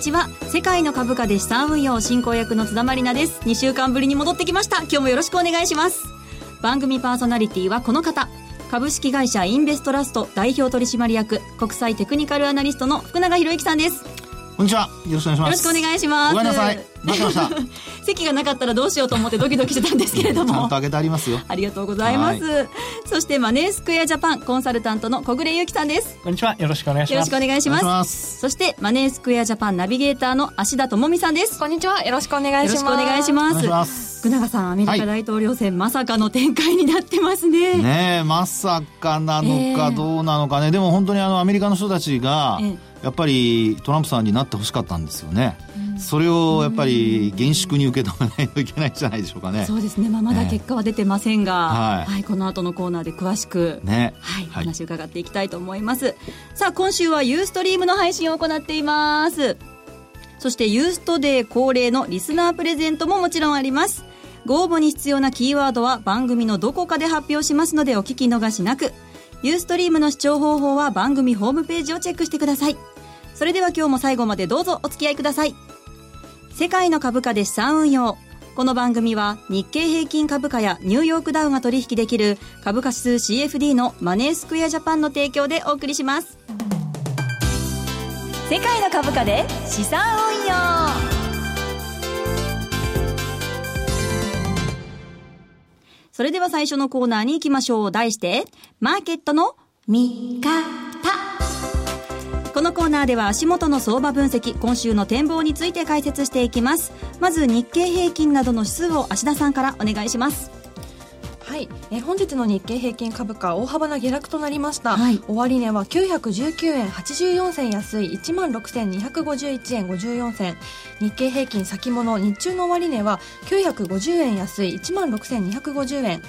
んにちは。世界の株価で資産運用進行役の津田まりなです。2週間ぶりに戻ってきました。今日もよろしくお願いします。番組パーソナリティはこの方。株式会社インベストラスト代表取締役国際テクニカルアナリストの福永博之さんです。こんにちは。よろしくお願いします。よろしくお願いします。ごめんなさい 席がなかったらどうしようと思ってドキドキしてたんですけれども。ちゃんと開けてありますよ。ありがとうございます。そしてマネースクエアジャパンコンサルタントの小暮ゆきさんです。こんにちは。よろしくお願いします。よろしくお願いします。ます。そしてマネースクエアジャパンナビゲーターの芦田智美さんです。こんにちは。よろしくお願いします。よろしくお願いします。福永さんアメリカ大統領選、まさかの展開になってますね。ねえまさかなのかどうなのかね、でも本当にあのアメリカの人たちがえ。やっぱりトランプさんになってほしかったんですよね、それをやっぱり厳粛に受け止めないといけないんじゃないでしょうかねそうですね、まあ、まだ結果は出てませんが、はいはい、この後のコーナーで詳しく、ねはい、はい話伺っていきたいと思います。さあ、今週はユーストリームの配信を行っています。そしてユーストデー恒例のリスナープレゼントももちろんあります。ご応募に必要なキーワードは番組のどこかで発表しますのでお聞き逃しなく。ユーストリームの視聴方法は番組ホームページをチェックしてください。それでは今日も最後までどうぞお付き合いください。世界の株価で資産運用。この番組は日経平均株価やニューヨークダウが取引できる株価指数 CFD のマネースクエアジャパンの提供でお送りします。世界の株価で資産運用。それでは最初のコーナーに行きましょう。題して、マーケットの見方。コーナーでは足元の相場分析、今週の展望について解説していきます。まず日経平均などの指数を芦田さんからお願いします。はい、えー本日の日経平均株価大幅な下落となりました、はい。終値は919円84銭安い1万6251円54銭。日経平均先物日中の終値は950円安い1万6250円、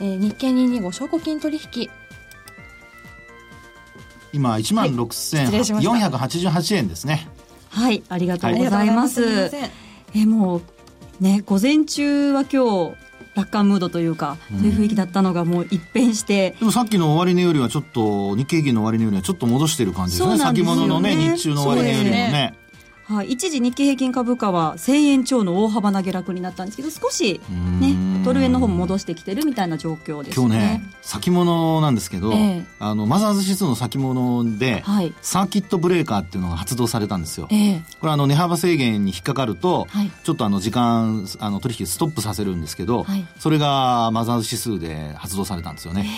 えー日経225証拠金取引今1万失礼しました。6488円ですね。はい、ありがとうございます。ありがとうござい。えもうね午前中は今日楽観ムードというか、そういう雰囲気だったのがもう一変して。でもさっきの終値よりはちょっと日経平均の終値よりはちょっと戻してる感じですね。そうなんですよね。先物のね日中の終値よりもねはい、一時日経平均株価は1000円超の大幅な下落になったんですけど少しねん。ドル円の方も戻してきてるみたいな状況です今日ねね先物なんですけど、ええ。あのマザーズ指数の先物で、はい。サーキットブレーカーっていうのが発動されたんですよ。ええ。これあの値幅制限に引っかかると、はい。ちょっとあの時間あの取引ストップさせるんですけど、はい。それがマザーズ指数で発動されたんですよね。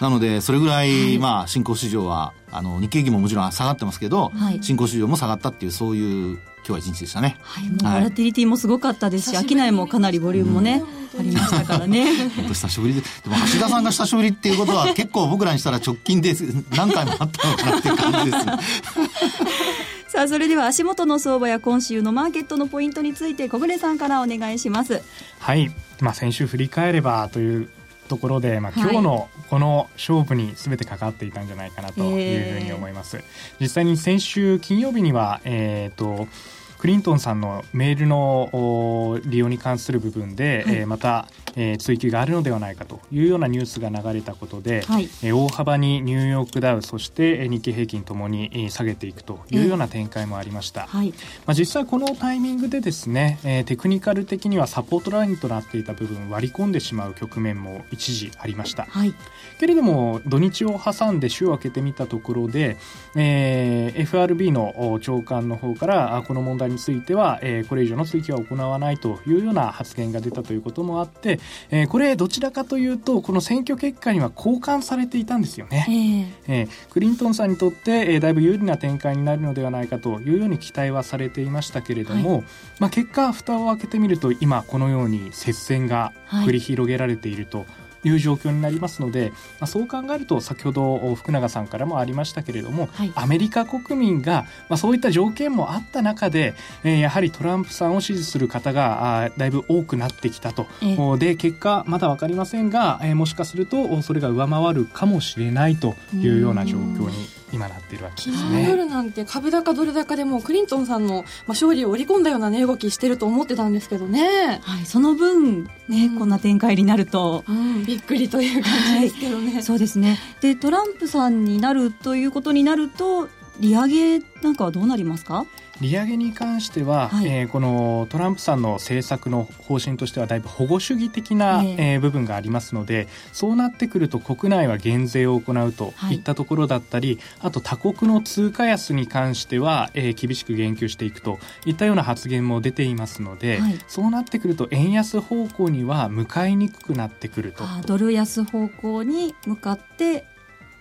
なのでそれぐらい、まあ新興市場はあの日経平均ももちろん下がってますけど、はい新興市場も下がったっていうそういう今日は一日でしたね。はい、もうボラティリティもすごかったですし、商いもかなりボリュームもね、ありましたからね。本当久しぶりで。でも橋田さんが久しぶりっていうことは結構僕らにしたら直近で何回もあったのかなっていう感じです。さあ、それでは足元の相場や今週のマーケットのポイントについて小暮さんからお願いします。はい、まあ、先週振り返ればというところで、まあ、はい。今日のこの勝負に全てかかっていたんじゃないかなというふうに思います、実際に先週金曜日には、えー、とクリントンさんのメールのお利用に関する部分で、はいえーまた、えー追及があるのではないかというようなニュースが流れたことで、はいえー大幅にニューヨークダウそしてえー日経平均ともにえー下げていくというような展開もありました。はい。まあ、実際このタイミングでですね、えーテクニカル的にはサポートラインとなっていた部分割り込んでしまう局面も一時ありましたはい。けれども土日を挟んで週を明けてみたところで、えー FRB のお長官の方からあこの問題については、えーこれ以上の追及は行わないというような発言が出たということもあって、えーこれどちらかというとこの選挙結果には交換されていたんですよね。えええークリントンさんにとって、えーだいぶ有利な展開になるのではないかというように期待はされていましたけれども、まあ、結果蓋を開けてみると今このように接戦が繰り広げられていると。いう状況になりますので、まあ、そう考えると先ほどお福永さんからもありましたけれども、はい。アメリカ国民が、まあ、そういった条件もあった中で、えーやはりトランプさんを支持する方があーだいぶ多くなってきたと、で結果まだ分かりませんが、えーもしかするとおそれが上回るかもしれないというような状況に今なっているわけです昨日ね。夜なんて株高ドル高でもうクリントンさんのまあ勝利を織り込んだような値動きしてると思ってたんですけどね、はい。その分、ね、こんな展開になると、うん、びっくりという感じですけどね、そうですね。で、トランプさんになるということになると、利上げなんかはどうなりますか？利上げに関しては、はい。えーこのトランプさんの政策の方針としてはだいぶ保護主義的な、ええ。えー部分がありますのでそうなってくると国内は減税を行うとはい。いったところだったり、あと他国の通貨安に関しては、えー厳しく言及していくといったような発言も出ていますので、はい。そうなってくると円安方向には向かいにくくなってくると。ドル安方向に向かって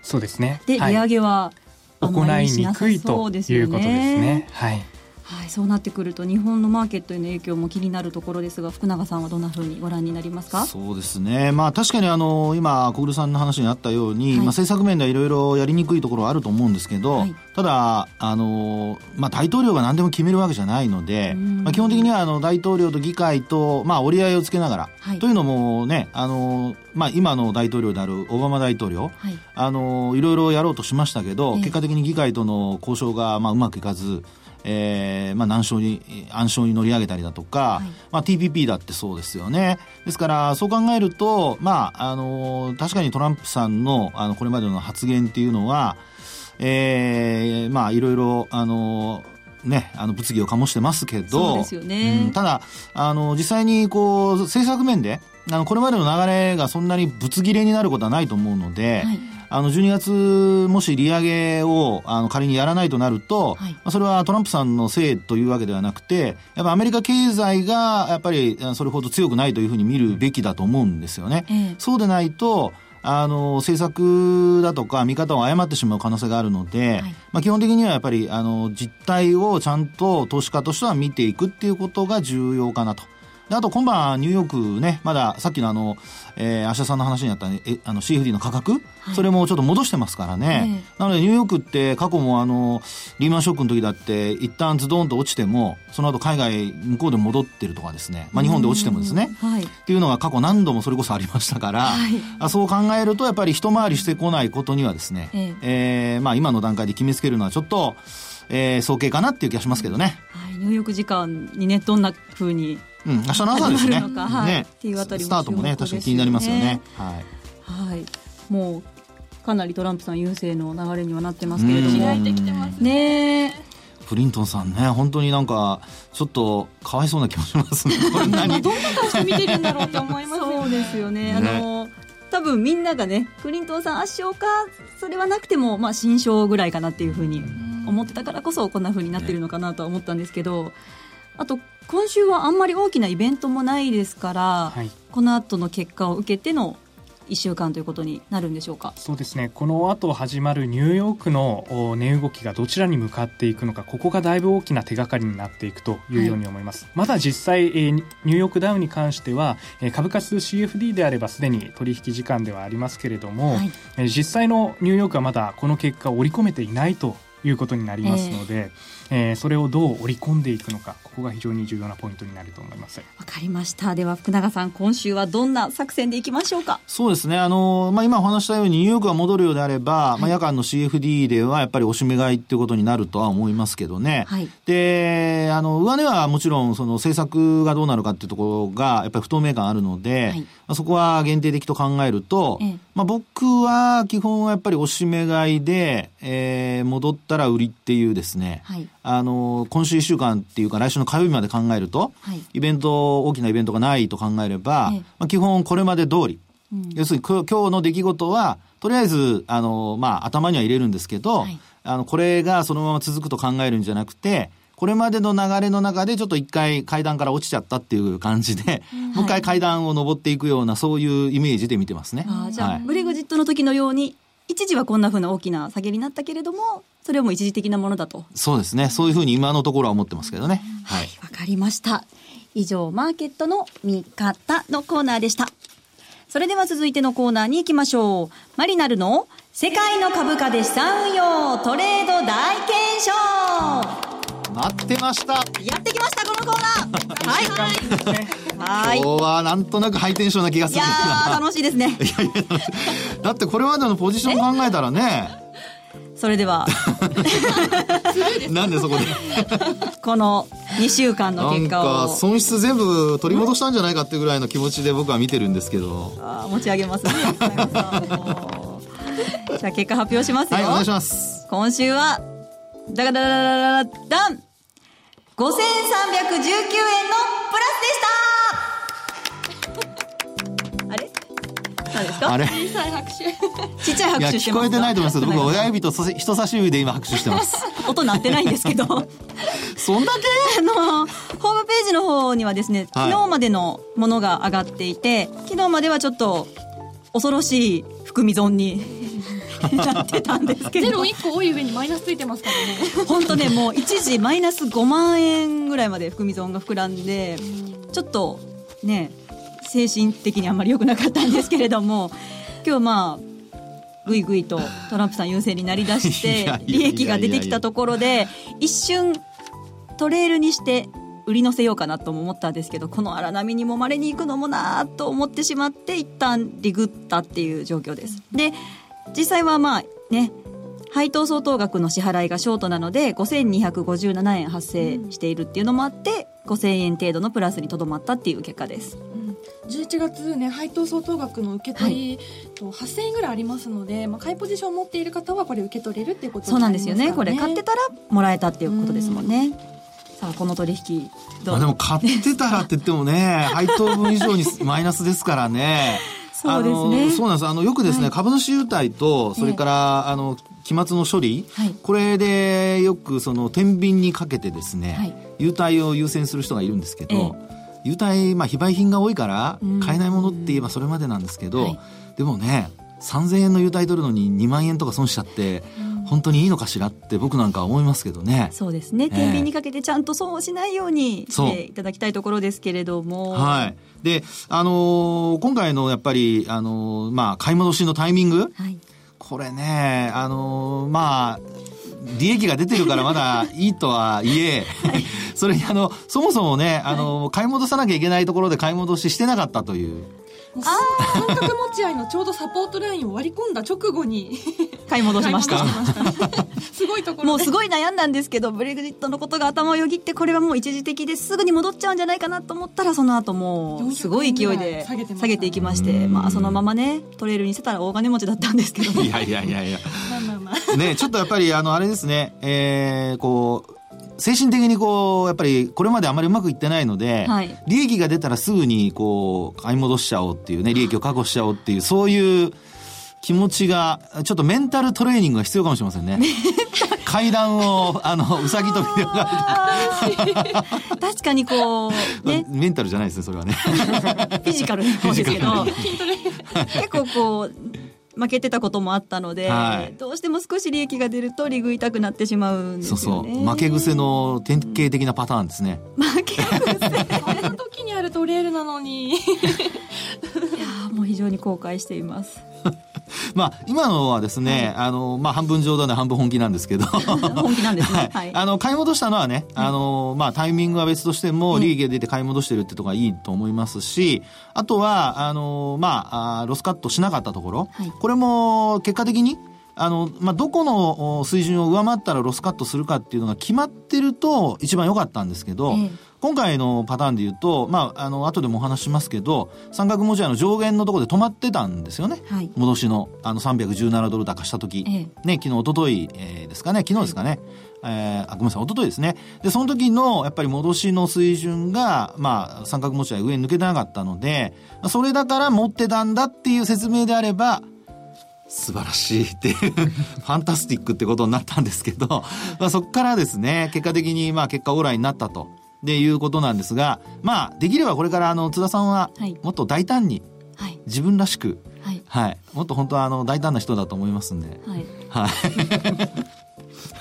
そうですね。で、はい。利上げは行いにくいということですね。はいはい、そうなってくると日本のマーケットへの影響も気になるところですが福永さんはどんなふうにご覧になりますか？そうですね、まあ、確かにあの今、小暮さんの話にあったように、はい。まあ、政策面ではいろいろやりにくいところはあると思うんですけど、はい。ただあの、まあ、大統領が何でも決めるわけじゃないので、うん。まあ、基本的にはあの大統領と議会と、まあ、折り合いをつけながら、はい。というのもね、あのまあ、今の大統領であるオバマ大統領、はい。あのいろいろやろうとしましたけど、ええ。結果的に議会との交渉が、まあ、うまくいかず、えーまあ、難所に暗礁に乗り上げたりだとか、はい。まあ、TPP だってそうですよね。ですからそう考えると、まあ、あの確かにトランプさんのあのこれまでの発言っていうのは、えーまあ、いろいろあのね、あの物議を醸してますけどただあの実際にこう政策面であのこれまでの流れがそんなにぶつ切れになることはないと思うので、はいあの12月、もし利上げをあの仮にやらないとなると、はいまあそれはトランプさんのせいというわけではなくて、やっぱアメリカ経済がやっぱりあそれほど強くないというふうに見るべきだと思うんですよね。ええそうでないと、あの政策だとか見方を誤ってしまう可能性があるので、はいまあ、基本的にはやっぱりあの実態をちゃんと投資家としては見ていくっていうことが重要かなと。であと今晩ニューヨークね、まださっきのあの、えー、芦田さんの話にあった、ね、えあの CFD の価格、はいそれもちょっと戻してますからね。えなのでニューヨークって過去もあの、リーマンショックの時だって一旦ズドンと落ちても、その後海外向こうで戻ってるとかですね。まあ日本で落ちてもですね。うんはいっていうのが過去何度もそれこそありましたから、はいあそう考えるとやっぱり一回りしてこないことにはですね、ええーまあ今の段階で決めつけるのはちょっと、えー、早計かなっていう気がしますけどね。はい、ニューヨーク時間にねどんなふうにうん、明日の朝ですね。はいねっていうあたりもスタートもね、確かに気になりますよね。はい。はいもうかなりトランプさん優勢の流れにはなってますけれどもうん開いてきてますねえクリントンさんね、本当になんか、ちょっと、かわいそうな気もしますね。こ。どんな顔して見てるんだろうって思いますよそうですよね。あねの多分みんながねクリントンさん圧勝かそれはなくてもまあ新勝ぐらいかなっていうふうに思ってたからこそこんなふうになってるのかなとは思ったんですけど、あと今週はあんまり大きなイベントもないですから、はい。この後の結果を受けての1週間ということになるんでしょうか？そうですね。この後始まるニューヨークのお値動きがどちらに向かっていくのかここがだいぶ大きな手がかりになっていくというように思います、まだ実際、えーニニューヨークダウンに関しては、えー株価指数 CFD であればすでに取引時間ではありますけれども、はい。えー実際のニューヨークはまだこの結果を織り込めていないということになりますので、えーそれをどう織り込んでいくのかここが非常に重要なポイントになると思います。わかりました。では福永さん今週はどんな作戦でいきましょうか？そうですね。あの、まあ、今お話したようにニューヨークが戻るようであれば、まあ、夜間の CFD ではやっぱり押し目買いっていうことになるとは思いますけどね。はいで、あの、上値はもちろんその政策がどうなるかっていうところがやっぱり不透明感あるので、はいまあ、そこは限定的と考えると、ええまあ、僕は基本はやっぱり押し目買いで、えー戻ったら売りっていうですね、はいあの、今週1週間っていうか来週の火曜日まで考えると、はい。イベント、大きなイベントがないと考えれば、ええ。まあ、基本これまで通り、うん。要するにこ今日の出来事は、とりあえず、あの、まあ、頭には入れるんですけど、はい。あの、これがそのまま続くと考えるんじゃなくて、これまでの流れの中でちょっと一回階段から落ちちゃったっていう感じで、もう一回階段を登っていくような、そういうイメージで見てますね。あーじゃあ、はい。ブレグジットの時のように一時はこんなふうな大きな下げになったけれどもそれはもう一時的なものだとそうですね。そういうふうに今のところは思ってますけどね。はい。わかりました以上マーケットの見方のコーナーでしたそれでは続いてのコーナーに行きましょうマリナルの世界の株価で資産運用トレード大検証待ってました。やってきましたこのコーナー。はい。はい今日はなんとなくハイテンションな気がする。いや楽しいですね。いやいやだってこれまでのポジション考えたらね。それでは。なんでそこで。この2週間の結果を。損失全部取り戻したんじゃないかってぐらいの気持ちで僕は見てるんですけど。あ持ち上げますね。じゃあ結果発表しますよ、はい、お願いします。今週はダダダダダダダン。5319円のプラスでした。あれ？何ですか？あれ？小さい拍手。ちっちゃい拍手してます。聞こえてないと思いますけど、僕、は親指と人差し指で今拍手してます。音鳴ってないんですけど。そんだけ？あの、ホームページの方にはですね、はい。昨日までのものが上がっていて、昨日まではちょっと恐ろしい含み損に なってたんですけど。ゼロ、1個多い上にマイナスついてますからね。本当ね、もう一時マイナス5万円ぐらいまで含み損が膨らんで、ちょっとね、精神的にあんまり良くなかったんですけれども、今日まあ、ぐいぐいとトランプさん優勢になりだして利益が出てきたところで一瞬トレールにして売り乗せようかなとも思ったんですけどこの荒波に揉まれに行くのもなーと思ってしまって一旦リグったっていう状況です。で実際はまあね配当相当額の支払いがショートなので5257円発生しているっていうのもあって5000円程度のプラスにとどまったっていう結果です。11月ね配当相当額の受け取り、と8000円ぐらいありますので、まあ、買いポジションを持っている方はこれ受け取れるっていうことそうなんですよね。これ買ってたらもらえたっていうことですもんね。さあこの取引どう？まあでも買ってたらって言ってもね、配当分以上にマイナスですからね。そうですね。そうなんです。あの、よくですね、はい。株主優待と、それから、あの、期末の処理、はい。これでよくその、天秤にかけてですね、はい。優待を優先する人がいるんですけど、え優待、まあ、非売品が多いからうん、買えないものって言えばそれまでなんですけど、はい。でもね、3000円の優待取るのに2万円とか損しちゃって、本当にいいのかしらって僕なんかは思いますけどね。そうですね。え。天秤にかけてちゃんと損をしないようにしていただきたいところですけれども。はい。で、あのー今回のやっぱり、あのーまあ、買い戻しのタイミング、はい。これね、あのーまあ、利益が出てるからまだいいとはいえ、それにあの、そもそもね、あのー買い戻さなきゃいけないところで買い戻ししてなかったという。もう三角持ち合いのちょうどサポートラインを割り込んだ直後に。買い戻しました。すごいところで。もうすごい悩んだんですけどブレグジットのことが頭をよぎってこれはもう一時的です。ぐに戻っちゃうんじゃないかなと思ったらその後もうすごい勢い400円ぐらでい下げていきましてうん。まあそのままねトレールにしてたら大金持ちだったんですけど。いやいやいやいや。ね、ちょっとやっぱり、あの、あれですね、えー、こう、精神的にこう、やっぱりこれまであまりうまくいってないので、はい利益が出たらすぐにこう、買い戻しちゃおうっていうね、利益を確保しちゃおうっていう、そういう気持ちが、ちょっとメンタルトレーニングが必要かもしれませんね。階段を、あの、うさぎ跳びで上が 確かにこうる。ねメンタルじゃないですね、それはね。フィジカルの方ですけど 結構こう負けてたこともあったので、はい。どうしても少し利益が出ると利食いたくなってしまうんですそうそう。負け癖の典型的なパターンですね。負け癖。こんな時にあるトレールなのに。いやーもう非常に後悔していますまあ、今のはですね、あの、まあ、半分冗談で半分本気なんですけど。本気なんですね。ははい。い、あの、買い戻したのはね、あの、まあ、タイミングは別としても、利益が出て買い戻してるってとこがいいと思いますし、あとは、あの、まあ、あロスカットしなかったところ、はい。これも結果的に、あの、まあ、どこのお水準を上回ったらロスカットするかっていうのが決まってると一番良かったんですけど、ええ今回のパターンで言うと、まあ、あの、後でもお話しますけど、三角持ち合いの上限のところで止まってたんですよね。はい戻しの、あの、317ドル高した時、えね、昨日、一昨日、えーですかね、昨日ですかね。えーあ、ごめんなさい、一昨日ですね。で、その時の、やっぱり戻しの水準が、まあ、三角持ち合い上に抜けてなかったので、まあそれだから持ってたんだっていう説明であれば、素晴らしいっていう、ファンタスティックってことになったんですけど、まあそこからですね、結果的に、まあ結果オーライになったと。でいうことなんですが、まあ、できればこれから、あの、津田さんははい、もっと大胆に、はい。自分らしく、はい。はい。もっと本当は、あの、大胆な人だと思いますんで、はい。はい。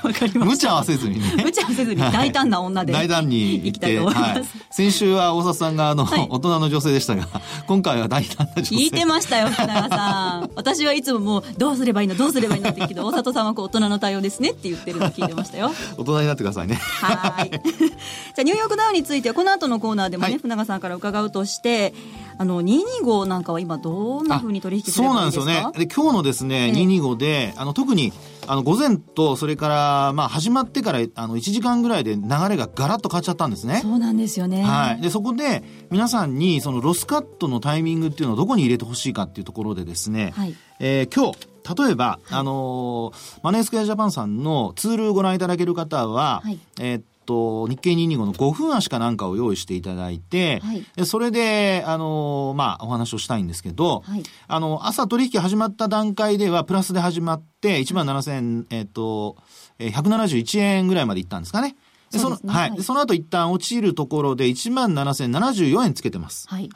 わかりま無茶はせずにね。無茶はせずに大胆な女で大胆に行きたいて、と思いますはい。先週は大里さんが、あの、はい大人の女性でしたが、今回は大胆な女性。聞いてましたよ福永さん私はいつももうどうすればいいのどうすればいいのって言うけど大里さんはこう大人の対応ですねって言ってるの聞いてましたよ大人になってくださいね。はい。じゃあニューヨークダウについてはこの後のコーナーでもね、はい船永さんから伺うとして、あの225なんかは今どんな風に取引すれそうばいいですか？なんですよね。で、今日のですね、ええ225で、あの、特に、あの、午前と、それから、まあ、始まってから、あの、1時間ぐらいで流れがガラッと変わっちゃったんですね。そうなんですよね。はい。で、そこで、皆さんに、その、ロスカットのタイミングっていうのをどこに入れてほしいかっていうところでですね、はいえー今日、例えば、あのーマネースクエアジャパンさんのツールをご覧いただける方は、はいえーっと、日経225の5分足かなんかを用意していただいて、はいでそれで、あの、まあ、お話をしたいんですけど、はいあの、朝取引始まった段階では、プラスで始まって、1万7000、えっと、えー171円ぐらいまでいったんですかね。でそのはい、その後一旦落ちるところで1万7074円つけてます。はい。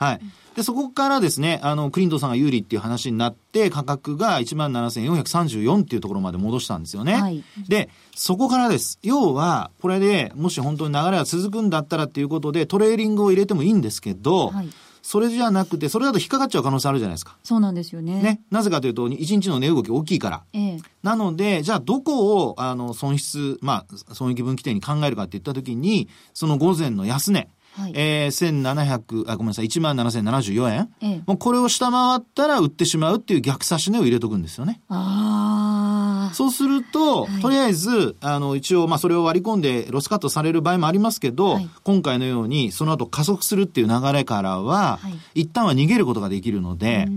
で、そこからですね、あの、クリントンさんが有利っていう話になって、価格が1万7434っていうところまで戻したんですよね。はい。で、そこからです。要は、これでもし本当に流れが続くんだったらっていうことで、トレーリングを入れてもいいんですけど、はいそれじゃなくて、それだと引っかかっちゃう可能性あるじゃないですか。そうなんですよね。ね。なぜかというと、1日の値動き大きいから。ええなので、じゃあどこを、あの、損失、まあ、損益分岐点に考えるかって言ったときに、その午前の安値、はいえー、1700、あ、ごめんなさい、1万7074円。ええもうこれを下回ったら売ってしまうっていう逆差し値を入れとくんですよね。ああ。そうすると、はいとりあえず、あの、一応、まあ、それを割り込んでロスカットされる場合もありますけど、はい今回のように、その後加速するっていう流れからは、はい一旦は逃げることができるので、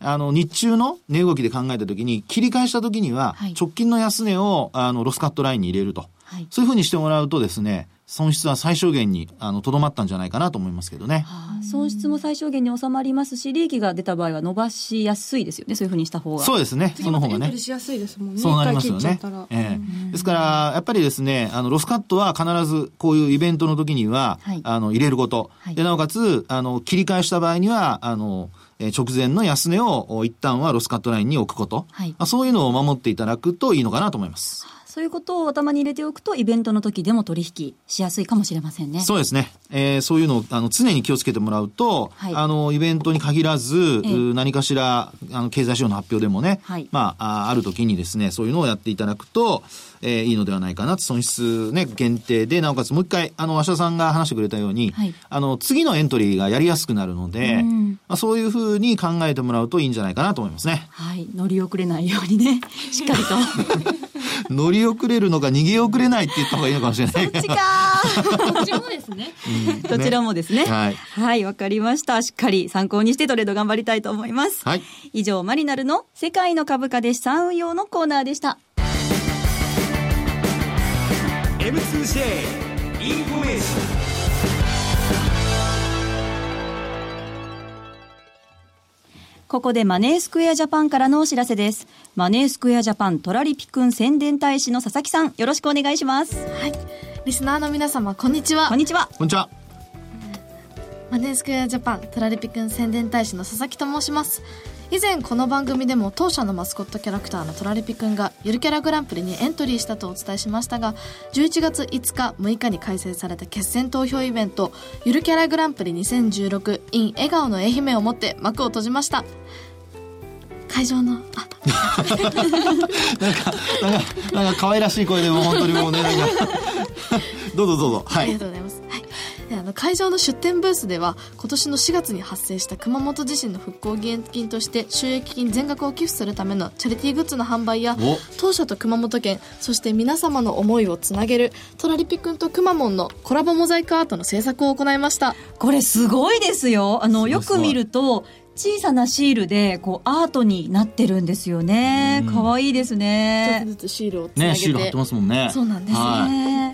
あの、日中の値動きで考えたときに、切り返したときにははい、直近の安値を、あの、ロスカットラインに入れると。はい。そういうふうにしてもらうとですね、損失は最小限に、あの、とどまったんじゃないかなと思いますけどね。あー損失も最小限に収まりますし、利益が出た場合は伸ばしやすいですよね。そういうふうにした方が。そうですね、その方がね。しやすいですもんねそうなりますよね。ええですから、やっぱりですね、あの、ロスカットは必ずこういうイベントの時には、はいあの、入れること。はいで、なおかつ、あの、切り返した場合には、あの、えー直前の安値をお一旦はロスカットラインに置くこと。はいまあ、そういうのを守っていただくといいのかなと思います。そういうことを頭に入れておくと、イベントの時でも取引しやすいかもしれませんね。そうですね。えーそういうのを、あの、常に気をつけてもらうと、はいあの、イベントに限らず、ええう何かしら、あの、経済指標の発表でもね、はいまあ、あある時にですね、そういうのをやっていただくと、えーいいのではないかなと、損失ね、限定で、なおかつもう一回、あの、芦田さんが話してくれたように、はいあの、次のエントリーがやりやすくなるので、うんまあ、そういうふうに考えてもらうといいんじゃないかなと思いますね。はい。乗り遅れないようにね、しっかりと。乗り遅れるのか逃げ遅れないって言った方がいいのかもしれないけど。ちかど っちもですねどちらもですね。はいはい、わかりました。しっかり参考にしてトレード頑張りたいと思います。はい。以上、マリナルの世界の株価で資産運用のコーナーでした。M2J インフォメーションここでマネースクエアジャパンからのお知らせです。マネースクエアジャパントラリピくん宣伝大使の佐々木さん、よろしくお願いします。はい。リスナーの皆様、こんにちはこん。にちは。こんにちは。マネースクエアジャパントラリピくん宣伝大使の佐々木と申します。以前この番組でも当社のマスコットキャラクターのトラリピくんがゆるキャラグランプリにエントリーしたとお伝えしましたが11月5日6日に開催された決選投票イベントゆるキャラグランプリ 2016in 笑顔の愛媛をもって幕を閉じました会場のあ なんか、なんか、なんか可愛らしい声でもう本当にもうね、なんか、どうぞどうぞ。はいありが。とうございます。の会場の出店ブースでは今年の4月に発生した熊本地震の復興義援金として収益金全額を寄付するためのチャリティーグッズの販売やお当社と熊本県そして皆様の思いをつなげるトラリピくんとくまモンのコラボモザイクアートの制作を行いましたこれすごいですよ。あの、よく見ると、小さなシールで、こう、アートになってるんですよね。かわいいです一つね。ずつシールをね、て、シール貼ってますもんね。そうなんですはいね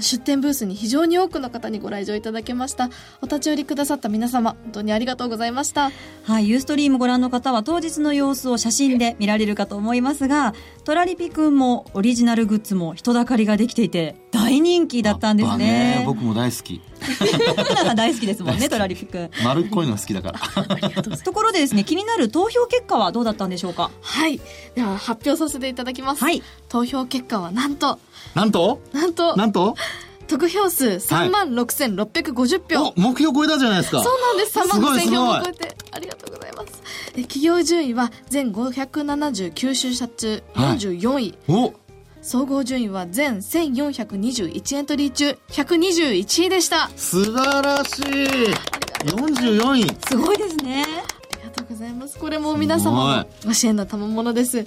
出店ブースに非常に多くの方にご来場いただけましたお立ち寄りくださった皆様本当にありがとうございましたはい、ユーストリームご覧の方は当日の様子を写真で見られるかと思いますが、トラリピくんもオリジナルグッズも人だかりができていて大人気だったんですやっぱね。僕も大好き。大好きですもんね、トラリピくん。丸っこいのが好きだから。ところでですね、気になる投票結果はどうだったんでしょうか？はいでは発表させていただきます、はい投票結果はなんとなんと？なんと。なんと？得票数3万6650票、お、目標超えたじゃないですか。そうなんです。3万5000すごい。すごい票を超えてありがとうございます。で企業順位は全579出社中44位、お、総合順位は全1421エントリー中121位でした。あ素晴らしい。44位。すごいですね。ございます。これも皆様のご支援の賜物です。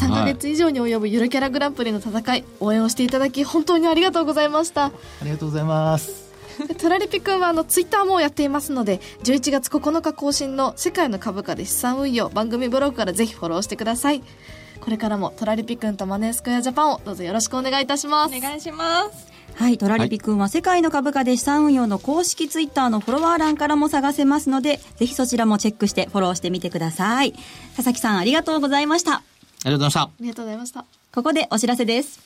3ヶ月以上に及ぶゆるキャラグランプリの戦い応援をしていただき本当にありがとうございました。ありがとうございます。でトラリピくんはあのツイッターもやっていますので11月9日更新の世界の株価で資産運用番組ブログからぜひフォローしてください。これからもトラリピくんとマネースクエアジャパンをどうぞよろしくお願いいたします。お願いしますはい、トラリピ君は世界の株価で資産運用の公式ツイッターのフォロワー欄からも探せますので、ぜひそちらもチェックしてフォローしてみてください。佐々木さんありがとうございました。ありがとうございました。ありがとうございました。ここでお知らせです。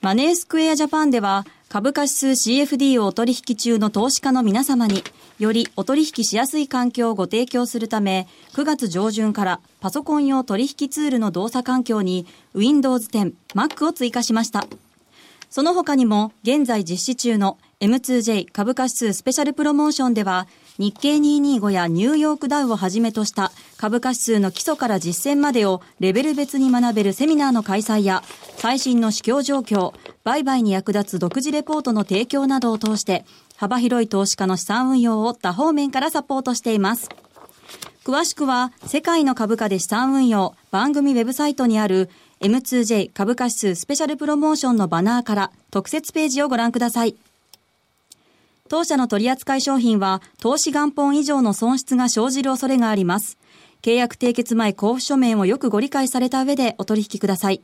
マネースクエアジャパンでは、株価指数 CFD をお取引中の投資家の皆様に、よりお取引しやすい環境をご提供するため、9月上旬からパソコン用取引ツールの動作環境に Windows 10、Mac を追加しました。その他にも、現在実施中の M2J 株価指数スペシャルプロモーションでは、日経225やニューヨークダウをはじめとした株価指数の基礎から実践までをレベル別に学べるセミナーの開催や、最新の市況状況、売買に役立つ独自レポートの提供などを通して、幅広い投資家の資産運用を多方面からサポートしています。詳しくは、世界の株価で資産運用番組ウェブサイトにある M2J 株価指数スペシャルプロモーションのバナーから特設ページをご覧ください。当社の取扱い商品は投資元本以上の損失が生じる恐れがあります。契約締結前交付書面をよくご理解された上でお取引ください。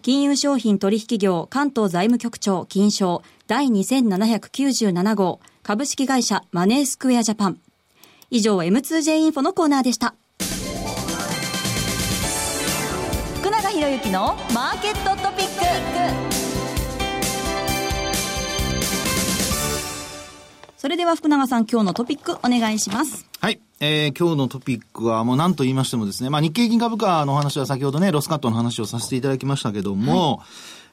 金融商品取引業関東財務局長金賞第2797号株式会社マネースクエアジャパン。以上 M2J インフォのコーナーでした。博之のマーケットトピック。それでは福永さん今日のトピックお願いします。はい。えー、今日のトピックはもう何と言いましてもですね、まあ日経平均株価の話は先ほどね、ロスカットの話をさせていただきましたけども、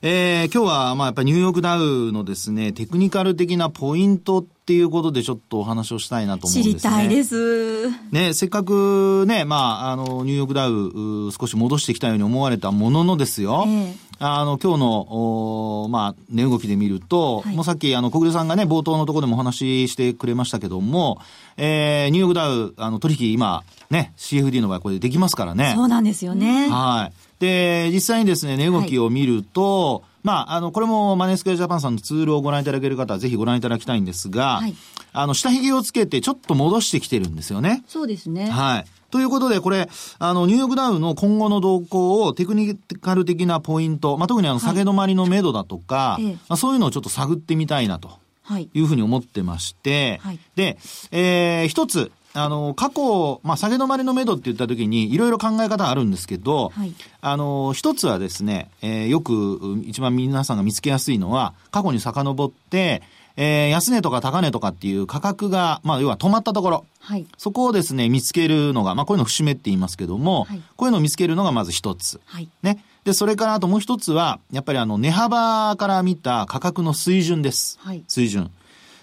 えー、今日はまあやっぱりニューヨークダウのですね、テクニカル的なポイントっていうことでちょっとお話をしたいなと思うん知ですね。りたいです。ね、せっかくね、まあ、あの、ニューヨークダウ、う少し戻してきたように思われたもののですよ。ええあの、今日の、おまあ、値動きで見ると、はいもうさっき、あの、小暮さんがね、冒頭のところでもお話ししてくれましたけども、えー、ニューヨークダウ、あの、取引今、ね、CFD の場合これできますからね。そうなんですよね。はい。で、実際にですね、値動きを見ると、まあ、あの、これもマネースクエアジャパンさんのツールをご覧いただける方はぜひご覧いただきたいんですが、はいあの、下髭をつけてちょっと戻してきてるんですよね。そうですね。はい。ということで、これ、あの、ニューヨークダウの今後の動向をテクニカル的なポイント、まあ、特にあの、下げ止まりの目処だとか、ええまあ、そういうのをちょっと探ってみたいなとはい。いうふうに思ってまして、はいで、えー、一つ、あの、過去、まあ、下げ止まりの目処って言った時に、いろいろ考え方あるんですけど、はいあの、一つはですね、えーよく、うん一番皆さんが見つけやすいのは、過去に遡って、えー安値とか高値とかっていう価格が、まあ、要は止まったところ、はい。そこをですね、見つけるのが、まあ、こういうのを節目って言いますけども、はいこういうのを見つけるのがまず一つ。はい。ね。で、それからあともう一つは、やっぱりあの、値幅から見た価格の水準です。はい水準。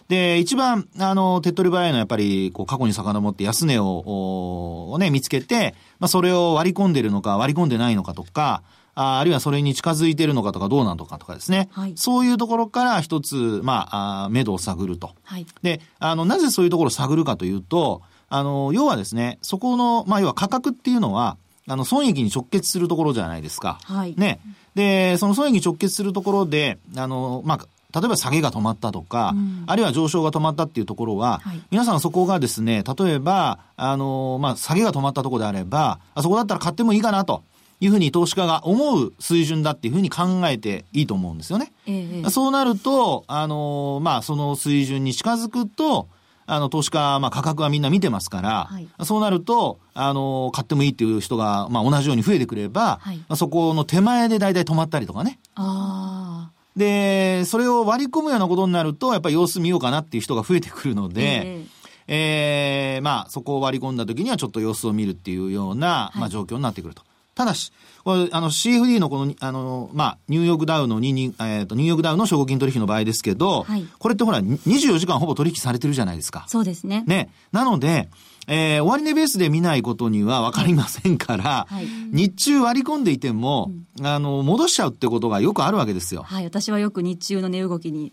で、一番、あの、手っ取り早いのはやっぱり、こう、過去に遡って安値を、おをね、見つけて、まあ、それを割り込んでるのか、割り込んでないのかとか、ああるいはそれに近づいてるのかとかどうなのかとかですね。はいそういうところから一つ、まあ、あー目処を探ると。はい。で、あの、なぜそういうところを探るかというと、あの、要はですね、そこの、まあ、要は価格っていうのは、あの、損益に直結するところじゃないですか。はいね。で、その損益に直結するところで、あの、まあ、例えば下げが止まったとか、うん。あるいは上昇が止まったっていうところは、はい。皆さんそこがですね、例えば、あの、まあ、下げが止まったところであれば、あそこだったら買ってもいいかなというふうに投資家が思う水準だっていうふうに考えていいと思うんですよね。ええそうなると、あのまあ、その水準に近づくと、あの、投資家、まあ、価格はみんな見てますから、はい。そうなると、あの買ってもいいっていう人が、まあ、同じように増えてくれば、はい。まあ、そこの手前で大体止まったりとかね。あで、それを割り込むようなことになると、やっぱり様子見ようかなっていう人が増えてくるのあ。で、ええーまあ、そこを割り込んだ時にはちょっと様子を見るっていうような、まあ、状況になってくると。ただし、これ、あの、CFD のこの、あの、まあ、ニューヨークダウのにに、えっ、と、ニューヨークダウの証拠金取引の場合ですけど、はいこれってほら、に24時間ほぼ取引されてるじゃないですかえ。そうですね。ね。なので、えー、終値ベースで見ないことには分かりませんから、はい日中割り込んでいても、あの、戻しちゃうってことがよくあるわけですよ。はい。私はよく日中の値動きに、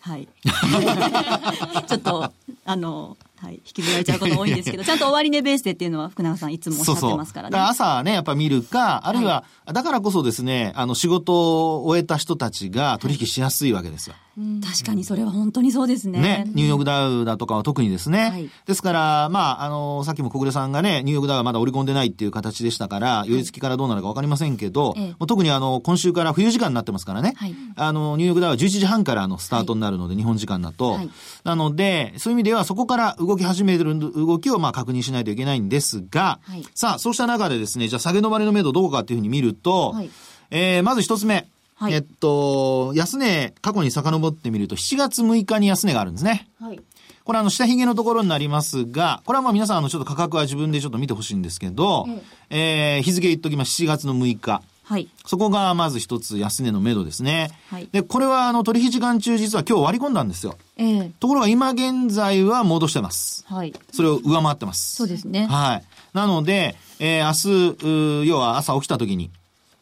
はい。ちょっと、あの、はい。引きずられちゃうこと多いんですけど、ちゃんと終値ベースでっていうのは福永さんいつもおっしゃってますからね。だ朝ね、やっぱ見るか、あるいは、だからこそですね、あの、仕事を終えた人たちが取引しやすいわけですよ。確かにそれは本当にそうですね。ね、ニューヨークダウだとかは特にですね。はいですから、まあ、あの、さっきも小暮さんがね、ニューヨークダウはまだ織り込んでないっていう形でしたから、寄り付きからどうなるかわかりませんけど、ええもう特にあの、今週から冬時間になってますからね。はいあの、ニューヨークダウは11時半からのスタートになるので、日本時間だと。はいなので、そういう意味ではそこから動き始めてる動きをまあ確認しないといけないんですが、はいさあ、そうした中でですね、じゃあ下げ止まりの目処どうかっていうふうに見ると、はいえーまず一つ目。はいえっと、安値、過去に遡ってみると、7月6日に安値があるんですね。はい。これあの、下髭のところになりますが、これはまあ皆さんあの、ちょっと価格は自分でちょっと見てほしいんですけど、えー日付言っときます。7月の6日。はい。そこがまず一つ安値の目処ですね。はいで、これはあの、取引時間中実は今日割り込んだんですよ。ええところが今現在は戻してます。はい。それを上回ってます。そうですね。はい。なので、えー明日、要は朝起きた時に、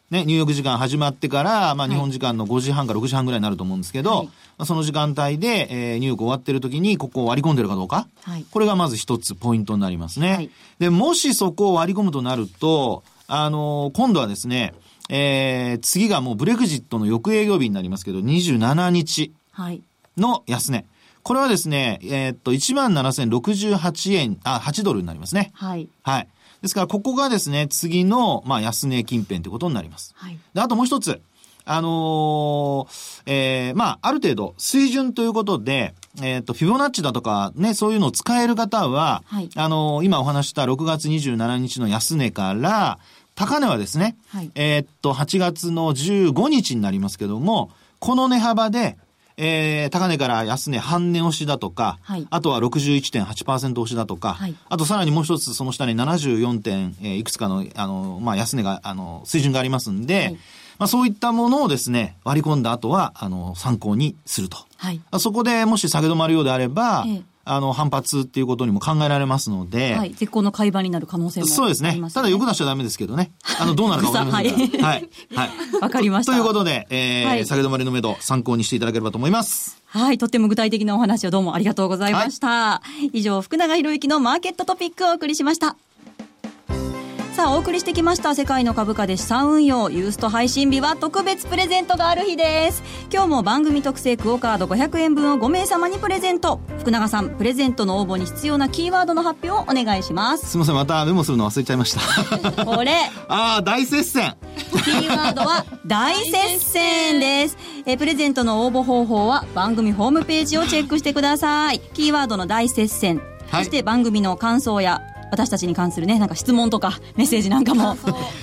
ね、入浴時間始まってから、まあ、はい日本時間の5時半から6時半ぐらいになると思うんですけど、はいまあ、その時間帯で、えー入浴終わってる時に、ここを割り込んでるかどうか。はいこれがまず一つポイントになりますね。はいで、もしそこを割り込むとなると、あのー今度はですね、えー次がもうブレグジットの翌営業日になりますけど、27日。はい。の安値。これはですね、えーっと、17,068円、あ、8ドルになりますね。はい。はい。ですから、ここがですね、次の、まあ、安値近辺ということになります。はい。で、あともう一つ。あのーえーまあ、ある程度、水準ということで、えーっと、フィボナッチだとか、ね、そういうのを使える方は、はいあのー今お話した6月27日の安値から、高値はですね、はいえーっと、8月の15日になりますけども、この値幅で、えー、高値から安値半値押しだとか、はいあとは61.8%押しだとか、はいあとさらにもう一つその下に74点、えーいくつかの、あの、まあ、安値が、あの、水準がありますんで、はいまあ、そういったものをですね、割り込んだ後は、あの、参考にすると。はい。そこでもし下げ止まるようであれば、ええあの、反発っていうことにも考えられますので、はい。絶好の買い場になる可能性もあります、そうですね。ただ欲出しちゃダメですけどね。あの、どうなるかわかりませんから。はい。はい。わかりました。ということで、えーはい下げ止まりの目処参考にしていただければと思います。はい。とっても具体的なお話をどうもありがとうございました。以上、福永博之のマーケットトピックをお送りしました。さあ、お送りしてきました世界の株価で資産運用ユースト配信日は特別プレゼントがある日です。今日も番組特製クオカード500円分を5名様にプレゼント。福永さん、プレゼントの応募に必要なキーワードの発表をお願いします。すいません、またメモするの忘れちゃいました。これ、ああ、大接戦キーワードは大接戦です。えープレゼントの応募方法は番組ホームページをチェックしてください。キーワードの大接戦。はいそして番組の感想や私たちに関するね、なんか質問とかメッセージなんかも、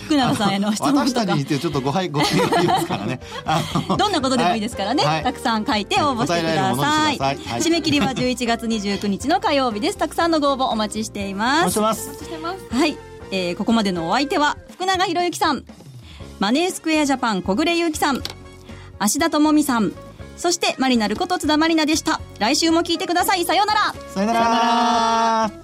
福永さんへの質問とか。私たちに。ってちょっとご配、ご配慮ありますからね。どんなことでもいいですからね、はい。たくさん書いて応募してください。はい。締め切りは11月29日の火曜日です。たくさんのご応募お待ちしていおます。はい、えーここまでのお相手は福永博之さん。マネースクエアジャパン小暮優樹さん。芦田智美さん。そしてマリナルこと津田マリナでした。来週も聞いてください。さようなら。さよなら